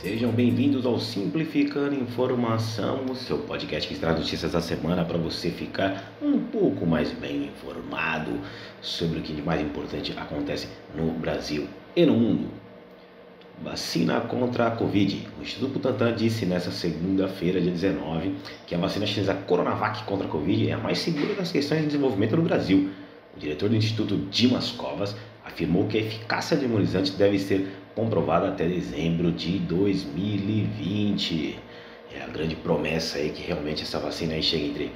Sejam bem-vindos ao Simplificando Informação, o seu podcast que traz notícias da semana para você ficar um pouco mais bem informado sobre o que de mais importante acontece no Brasil e no mundo. Vacina contra a Covid. O Instituto Butantan disse nesta segunda-feira, dia 19, que a vacina chinesa Coronavac contra a Covid é a mais segura das questões de desenvolvimento no Brasil. O diretor do Instituto, Dimas Covas, afirmou que a eficácia do imunizante deve ser comprovada até dezembro de 2020. É a grande promessa aí que realmente essa vacina aí chega entre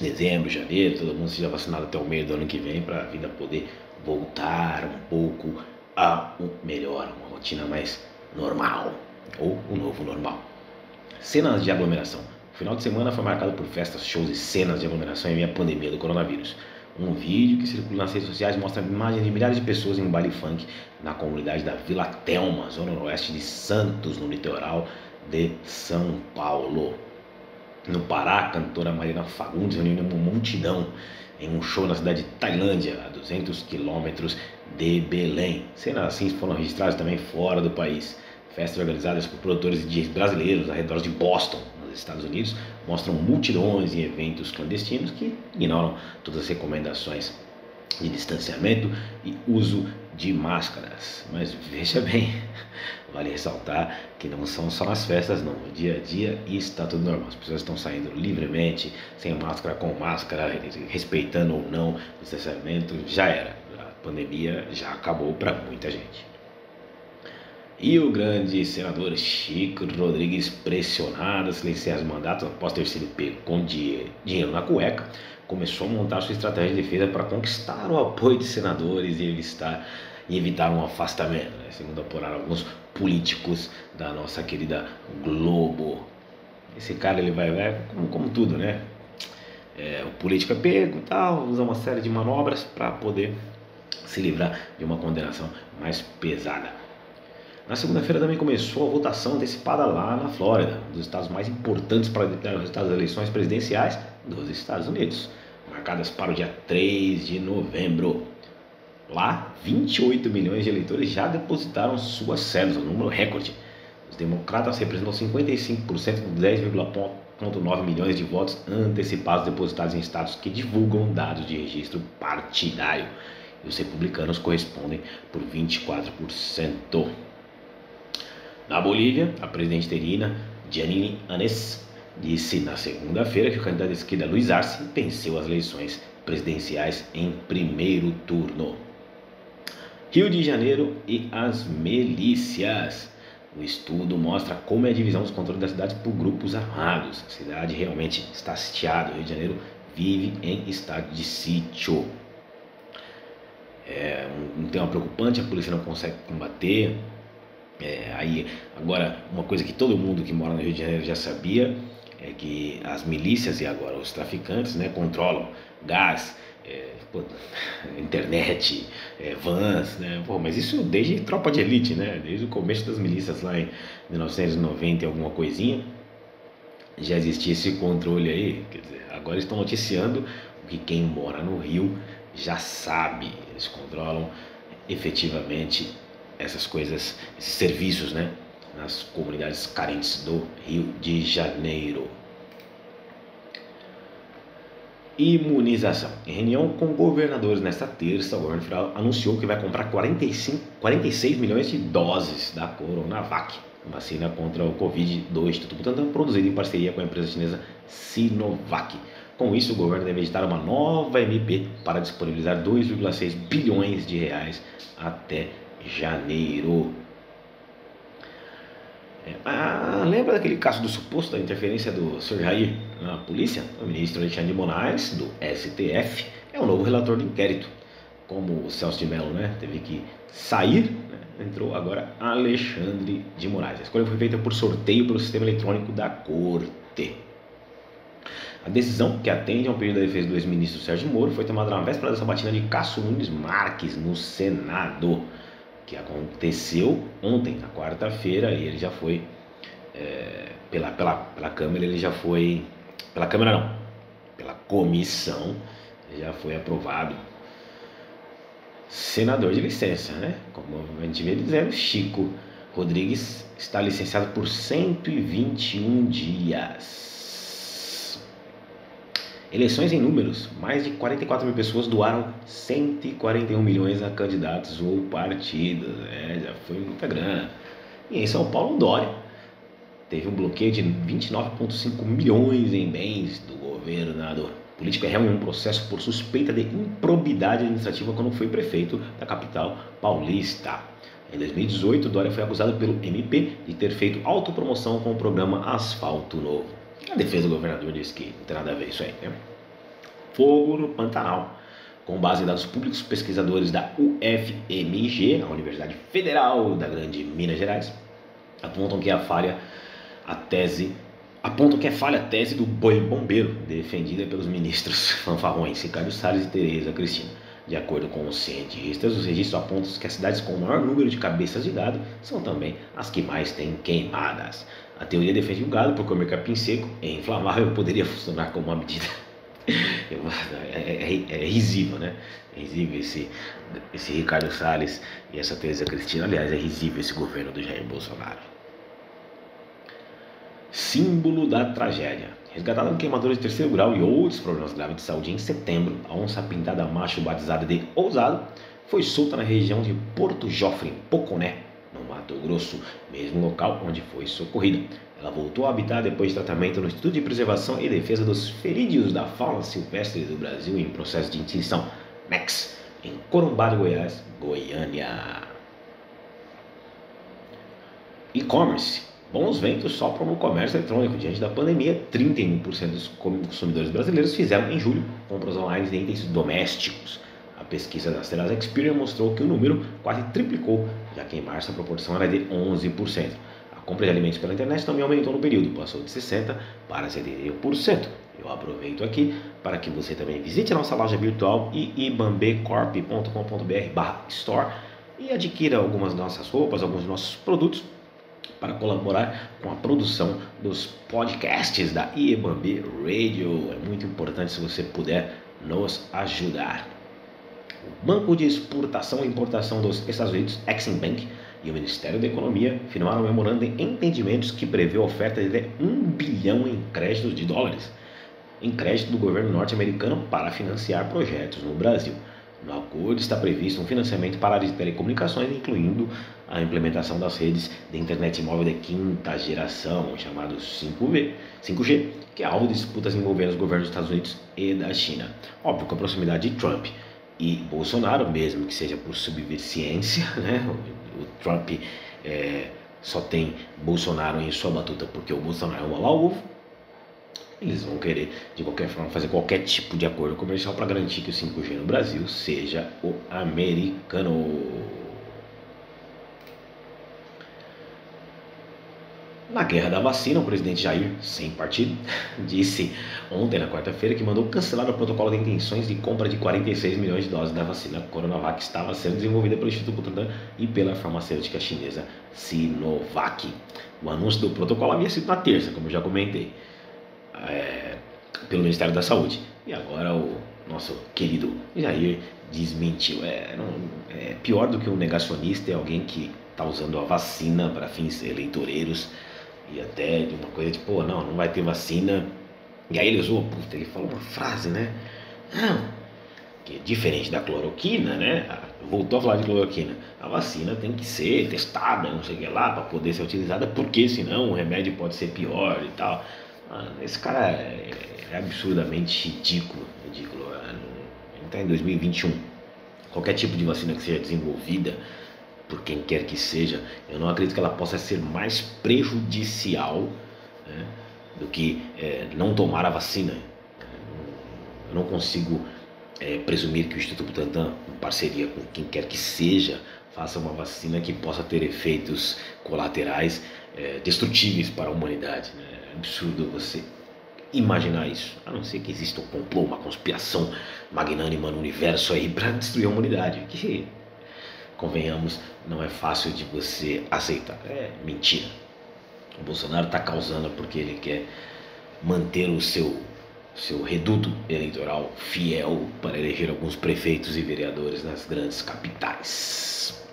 dezembro, janeiro, todo mundo seja vacinado até o meio do ano que vem para a vida poder voltar um pouco a um melhor, uma rotina mais normal ou o novo normal. Cenas de aglomeração. O final de semana foi marcado por festas, shows e cenas de aglomeração em meio à pandemia do coronavírus. Um vídeo que circula nas redes sociais mostra imagens de milhares de pessoas em um baile funk na comunidade da Vila Telma, zona noroeste de Santos, no litoral de São Paulo. No Pará, a cantora Marina Fagundes reuniu uma multidão em um show na cidade de Tailândia, a 200 quilômetros de Belém. Cenas assim foram registradas também fora do país. Festas organizadas por produtores brasileiros ao redor de Boston, nos Estados Unidos, mostram multidões em eventos clandestinos que ignoram todas as recomendações de distanciamento e uso de máscaras. Mas veja bem, vale ressaltar que não são só nas festas, não. No dia a dia está tudo normal. As pessoas estão saindo livremente, sem máscara, com máscara, respeitando ou não o distanciamento. Já era. Pandemia já acabou para muita gente. E o grande senador Chico Rodrigues, pressionado a silenciar os mandatos após ter sido pego com dinheiro na cueca, começou a montar sua estratégia de defesa para conquistar o apoio de senadores e evitar, e evitar um afastamento, né? segundo apuraram alguns políticos da nossa querida Globo. Esse cara ele vai, vai como, como tudo, né? É, o político é pego, tal, usa uma série de manobras para poder se livrar de uma condenação mais pesada. Na segunda-feira também começou a votação antecipada lá na Flórida, um dos estados mais importantes para determinar os resultados das eleições presidenciais dos Estados Unidos, marcadas para o dia 3 de novembro. Lá, 28 milhões de eleitores já depositaram suas cédulas, um número recorde. Os democratas representam 55% dos 10,9 milhões de votos antecipados depositados em estados que divulgam dados de registro partidário. E os republicanos correspondem por 24%. Na Bolívia, a presidente interina Janine Anes disse na segunda-feira que o candidato de esquerda Luiz Arce venceu as eleições presidenciais em primeiro turno. Rio de Janeiro e as milícias. O estudo mostra como é a divisão dos controles da cidade por grupos armados. A cidade realmente está sitiada. O Rio de Janeiro vive em estado de sítio. É um tema preocupante, a polícia não consegue combater. É, aí, agora, uma coisa que todo mundo que mora no Rio de Janeiro já sabia é que as milícias e agora os traficantes né, controlam gás, é, pô, internet, é, vans, né? Pô, mas isso desde tropa de elite, né? Desde o começo das milícias lá em 1990 e alguma coisinha, já existia esse controle aí. Quer dizer, agora estão noticiando que quem mora no Rio já sabe. Eles controlam efetivamente essas coisas, esses serviços, né? Nas comunidades carentes do Rio de Janeiro. Imunização. Em reunião com governadores nesta terça, o governo federal anunciou que vai comprar 45, 46 milhões de doses da Coronavac, vacina contra o Covid-2, Instituto Butantan, produzida em parceria com a empresa chinesa Sinovac. Com isso, o governo deve editar uma nova MP para disponibilizar 2,6 bilhões de reais até janeiro. É, ah, lembra daquele caso do suposto da interferência do Sr. Jair na polícia? O ministro Alexandre de Moraes, do STF, é o novo relator do inquérito. Como o Celso de Mello né, teve que sair, né, entrou agora Alexandre de Moraes. A escolha foi feita por sorteio pelo sistema eletrônico da Corte. A decisão, que atende ao pedido da defesa do ex-ministro Sérgio Moro, foi tomada na véspera da sabatina de Cássio Nunes Marques no Senado que aconteceu ontem, na quarta-feira, e ele já foi é, pela, pela, pela Câmara, ele já foi. Pela Câmara não, pela comissão, já foi aprovado. Senador de licença, né? Como a gente vem dizendo, Chico Rodrigues está licenciado por 121 dias. Eleições em números. Mais de 44 mil pessoas doaram 141 milhões a candidatos ou partidos. É, já foi muita grana. E em São Paulo, Dória teve um bloqueio de 29,5 milhões em bens do governador. O político é em um processo por suspeita de improbidade administrativa quando foi prefeito da capital paulista. Em 2018, Dória foi acusado pelo MP de ter feito autopromoção com o programa Asfalto Novo. A defesa do governador disse que não tem nada a ver isso aí. Né? Fogo no Pantanal. Com base em dados públicos, pesquisadores da UFMG, a Universidade Federal da Grande Minas Gerais, apontam que a falha, a tese, apontam que é falha a tese do boi bombeiro, defendida pelos ministros fanfarrões Ricardo Salles e Tereza Cristina. De acordo com os cientistas, os registros apontam que as cidades com o maior número de cabeças de gado são também as que mais têm queimadas. A teoria defende o gado por comer capim seco é inflamável e poderia funcionar como uma medida. É, é, é, é, risível, né? É risível esse, esse Ricardo Salles e essa Teresa Cristina. Aliás, é risível esse governo do Jair Bolsonaro. Símbolo da tragédia. Resgatada em queimadura de terceiro grau e outros problemas graves de saúde em setembro, a onça pintada macho batizada de Ousado foi solta na região de Porto Jofre, Poconé, no Mato Grosso, mesmo local onde foi socorrida. Ela voltou a habitar depois de tratamento no Instituto de Preservação e Defesa dos Ferídeos da Fauna Silvestre do Brasil em processo de extinção, MEX, em Corumbá de Goiás, Goiânia. E-commerce. Bons ventos sopram no comércio eletrônico. Diante da pandemia, 31% dos consumidores brasileiros fizeram em julho compras online de itens domésticos. A pesquisa da Serasa Experian mostrou que o número quase triplicou, já que em março a proporção era de 11%. A compra de alimentos pela internet também aumentou no período, passou de 60% para 71%. Eu aproveito aqui para que você também visite a nossa loja virtual iibambecorp.com.br store e adquira algumas nossas roupas, alguns dos nossos produtos para colaborar com a produção dos podcasts da IEBAMB Radio. É muito importante se você puder nos ajudar. O Banco de Exportação e Importação dos Estados Unidos, Exim Bank, e o Ministério da Economia firmaram um memorando de entendimentos que prevê a oferta de 1 bilhão em créditos de dólares em crédito do governo norte-americano para financiar projetos no Brasil. No acordo está previsto um financiamento para de telecomunicações, incluindo a implementação das redes de internet móvel de quinta geração, chamados 5G, 5G, que é alvo de disputas envolvendo os governos dos Estados Unidos e da China. Óbvio, com a proximidade de Trump e Bolsonaro, mesmo que seja por subversiência, né? o, o Trump é, só tem Bolsonaro em sua batuta porque o Bolsonaro é um ovo, eles vão querer, de qualquer forma, fazer qualquer tipo de acordo comercial para garantir que o 5G no Brasil seja o americano. Na guerra da vacina, o presidente Jair, sem partido, disse ontem, na quarta-feira, que mandou cancelar o protocolo de intenções de compra de 46 milhões de doses da vacina Coronavac que estava sendo desenvolvida pelo Instituto Butantan e pela farmacêutica chinesa Sinovac. O anúncio do protocolo havia sido na terça, como já comentei, é, pelo Ministério da Saúde. E agora o nosso querido Jair desmentiu. É, não, é pior do que um negacionista é alguém que está usando a vacina para fins eleitoreiros e até de uma coisa tipo, não, não vai ter vacina. E aí ele usou, puta, ele falou uma frase, né? Não, que é diferente da cloroquina, né? Voltou a falar de cloroquina. A vacina tem que ser testada, não sei o que lá, para poder ser utilizada, porque senão o remédio pode ser pior e tal. Mano, esse cara é, é absurdamente ridículo. ridículo. A gente está em 2021. Qualquer tipo de vacina que seja desenvolvida por quem quer que seja, eu não acredito que ela possa ser mais prejudicial né, do que é, não tomar a vacina. Eu não consigo é, presumir que o Instituto Butantan, em parceria com quem quer que seja, faça uma vacina que possa ter efeitos colaterais é, destrutíveis para a humanidade. Né? Absurdo você imaginar isso, a não ser que exista um complô, uma conspiração magnânima no universo aí para destruir a humanidade, que convenhamos, não é fácil de você aceitar. É mentira. o Bolsonaro está causando porque ele quer manter o seu, seu reduto eleitoral fiel para eleger alguns prefeitos e vereadores nas grandes capitais.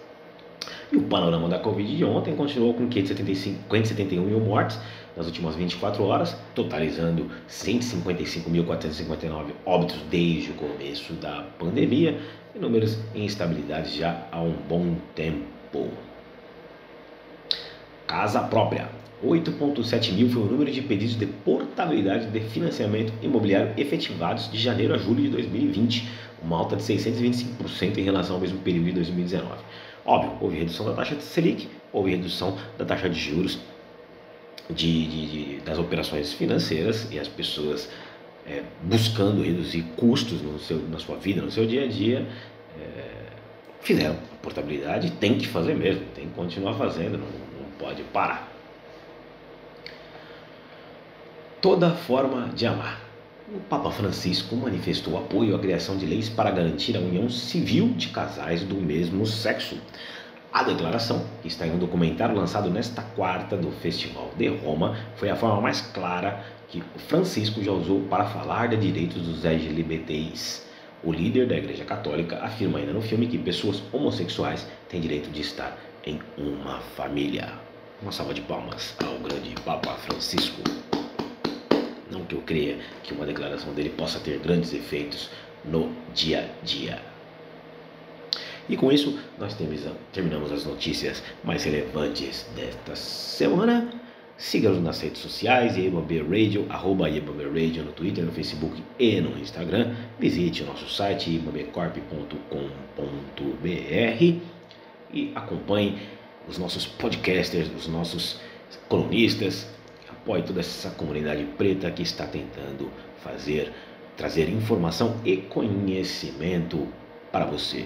E o panorama da Covid de ontem continuou com 575, 571 mil mortes nas últimas 24 horas, totalizando 155.459 óbitos desde o começo da pandemia e números em estabilidade já há um bom tempo. Casa própria. 8,7 mil foi o número de pedidos de portabilidade de financiamento imobiliário efetivados de janeiro a julho de 2020, uma alta de 625% em relação ao mesmo período de 2019. Óbvio, houve redução da taxa de Selic, houve redução da taxa de juros de, de, das operações financeiras e as pessoas é, buscando reduzir custos no seu, na sua vida, no seu dia a dia, é, fizeram a portabilidade, tem que fazer mesmo, tem que continuar fazendo, não, não pode parar. Toda forma de amar. O Papa Francisco manifestou apoio à criação de leis para garantir a união civil de casais do mesmo sexo. A declaração, que está em um documentário lançado nesta quarta do Festival de Roma, foi a forma mais clara que Francisco já usou para falar de direitos dos LGBTIs. O líder da Igreja Católica afirma ainda no filme que pessoas homossexuais têm direito de estar em uma família. Uma salva de palmas ao grande Papa Francisco. Não que eu creia que uma declaração dele possa ter grandes efeitos no dia a dia. E com isso, nós terminamos as notícias mais relevantes desta semana. Siga-nos nas redes sociais, IEBB Radio, arroba Radio no Twitter, no Facebook e no Instagram. Visite o nosso site ibabcorp.com.br e acompanhe os nossos podcasters, os nossos colunistas, apoie toda essa comunidade preta que está tentando fazer, trazer informação e conhecimento para você.